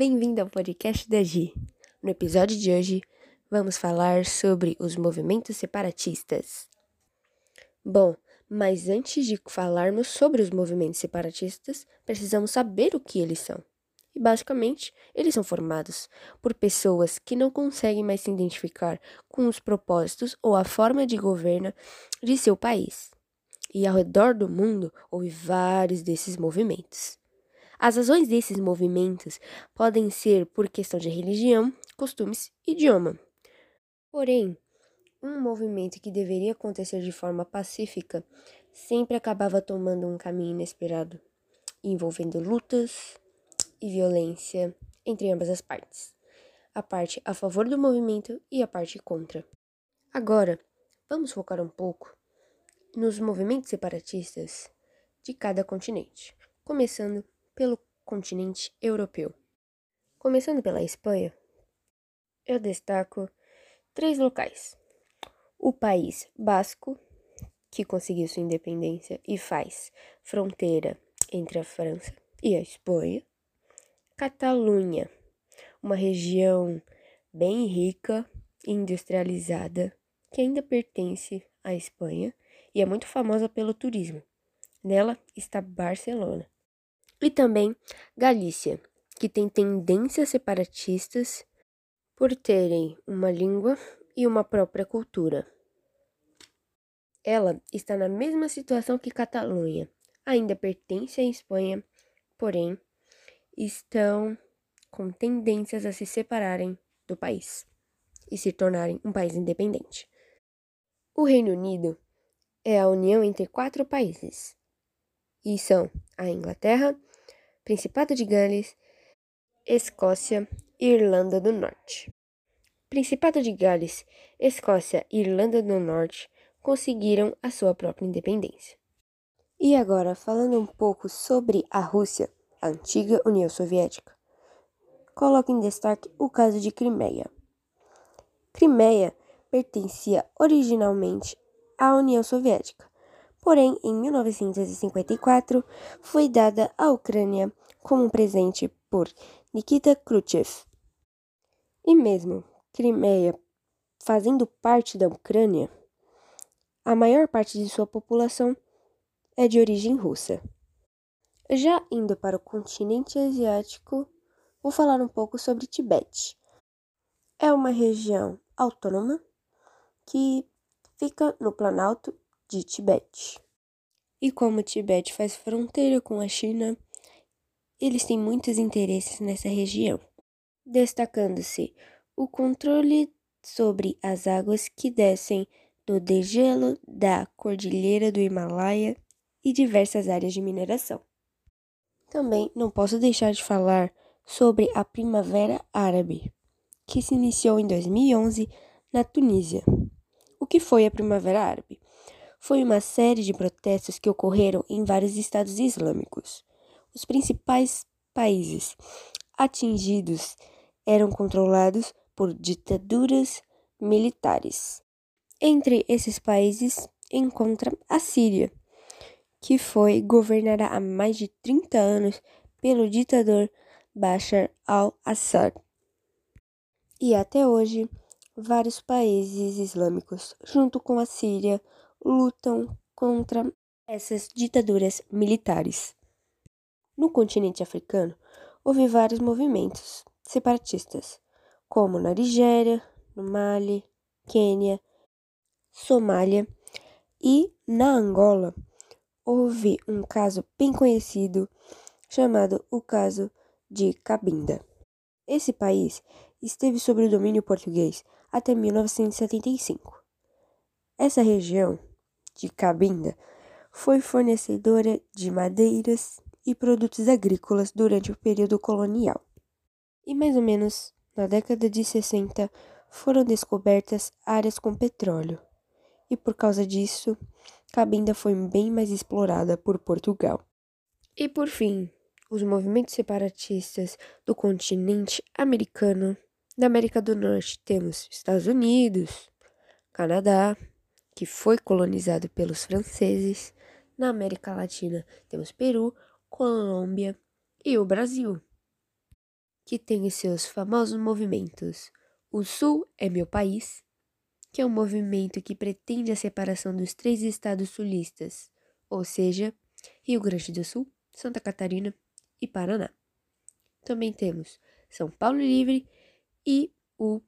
Bem-vindo ao podcast da Gi. No episódio de hoje, vamos falar sobre os movimentos separatistas. Bom, mas antes de falarmos sobre os movimentos separatistas, precisamos saber o que eles são. E basicamente, eles são formados por pessoas que não conseguem mais se identificar com os propósitos ou a forma de governo de seu país. E ao redor do mundo houve vários desses movimentos. As razões desses movimentos podem ser por questão de religião, costumes e idioma. Porém, um movimento que deveria acontecer de forma pacífica sempre acabava tomando um caminho inesperado, envolvendo lutas, e violência entre ambas as partes, a parte a favor do movimento e a parte contra. Agora, vamos focar um pouco nos movimentos separatistas de cada continente, começando pelo continente europeu. Começando pela Espanha, eu destaco três locais: o país basco, que conseguiu sua independência e faz fronteira entre a França e a Espanha, Catalunha, uma região bem rica e industrializada que ainda pertence à Espanha e é muito famosa pelo turismo. Nela está Barcelona. E também Galícia, que tem tendências separatistas por terem uma língua e uma própria cultura. Ela está na mesma situação que Catalunha, ainda pertence à Espanha, porém estão com tendências a se separarem do país e se tornarem um país independente. O Reino Unido é a união entre quatro países, e são a Inglaterra, Principado de Gales, Escócia e Irlanda do Norte. Principado de Gales, Escócia e Irlanda do Norte conseguiram a sua própria independência. E agora, falando um pouco sobre a Rússia, a antiga União Soviética. Coloco em destaque o caso de Crimeia. Crimeia pertencia originalmente à União Soviética, porém, em 1954 foi dada à Ucrânia como um presente por Nikita Khrushchev. E mesmo Crimeia fazendo parte da Ucrânia, a maior parte de sua população é de origem russa. Já indo para o continente asiático, vou falar um pouco sobre Tibete. É uma região autônoma que fica no Planalto de Tibete. E como Tibete faz fronteira com a China, eles têm muitos interesses nessa região, destacando-se o controle sobre as águas que descem do degelo da Cordilheira do Himalaia e diversas áreas de mineração. Também não posso deixar de falar sobre a Primavera Árabe, que se iniciou em 2011 na Tunísia. O que foi a Primavera Árabe? Foi uma série de protestos que ocorreram em vários estados islâmicos. Os principais países atingidos eram controlados por ditaduras militares. Entre esses países encontra a Síria, que foi governada há mais de 30 anos pelo ditador Bashar al-Assad. E até hoje, vários países islâmicos, junto com a Síria, lutam contra essas ditaduras militares. No continente africano, houve vários movimentos separatistas, como na Nigéria, no Mali, Quênia, Somália e na Angola houve um caso bem conhecido chamado o caso de Cabinda. Esse país esteve sob o domínio português até 1975. Essa região de Cabinda foi fornecedora de madeiras e produtos agrícolas durante o período colonial. E mais ou menos na década de 60 foram descobertas áreas com petróleo. E por causa disso, Cabinda foi bem mais explorada por Portugal. E por fim, os movimentos separatistas do continente americano. Na América do Norte temos Estados Unidos, Canadá, que foi colonizado pelos franceses. Na América Latina temos Peru, Colômbia e o Brasil, que tem os seus famosos movimentos. O Sul é meu país, que é um movimento que pretende a separação dos três estados sulistas, ou seja, Rio Grande do Sul, Santa Catarina e Paraná. Também temos São Paulo Livre e o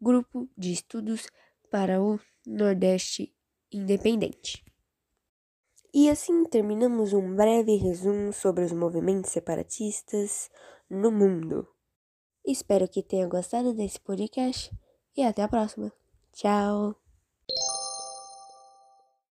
Grupo de Estudos para o Nordeste Independente. E assim terminamos um breve resumo sobre os movimentos separatistas no mundo. Espero que tenha gostado desse podcast e até a próxima. Tchau!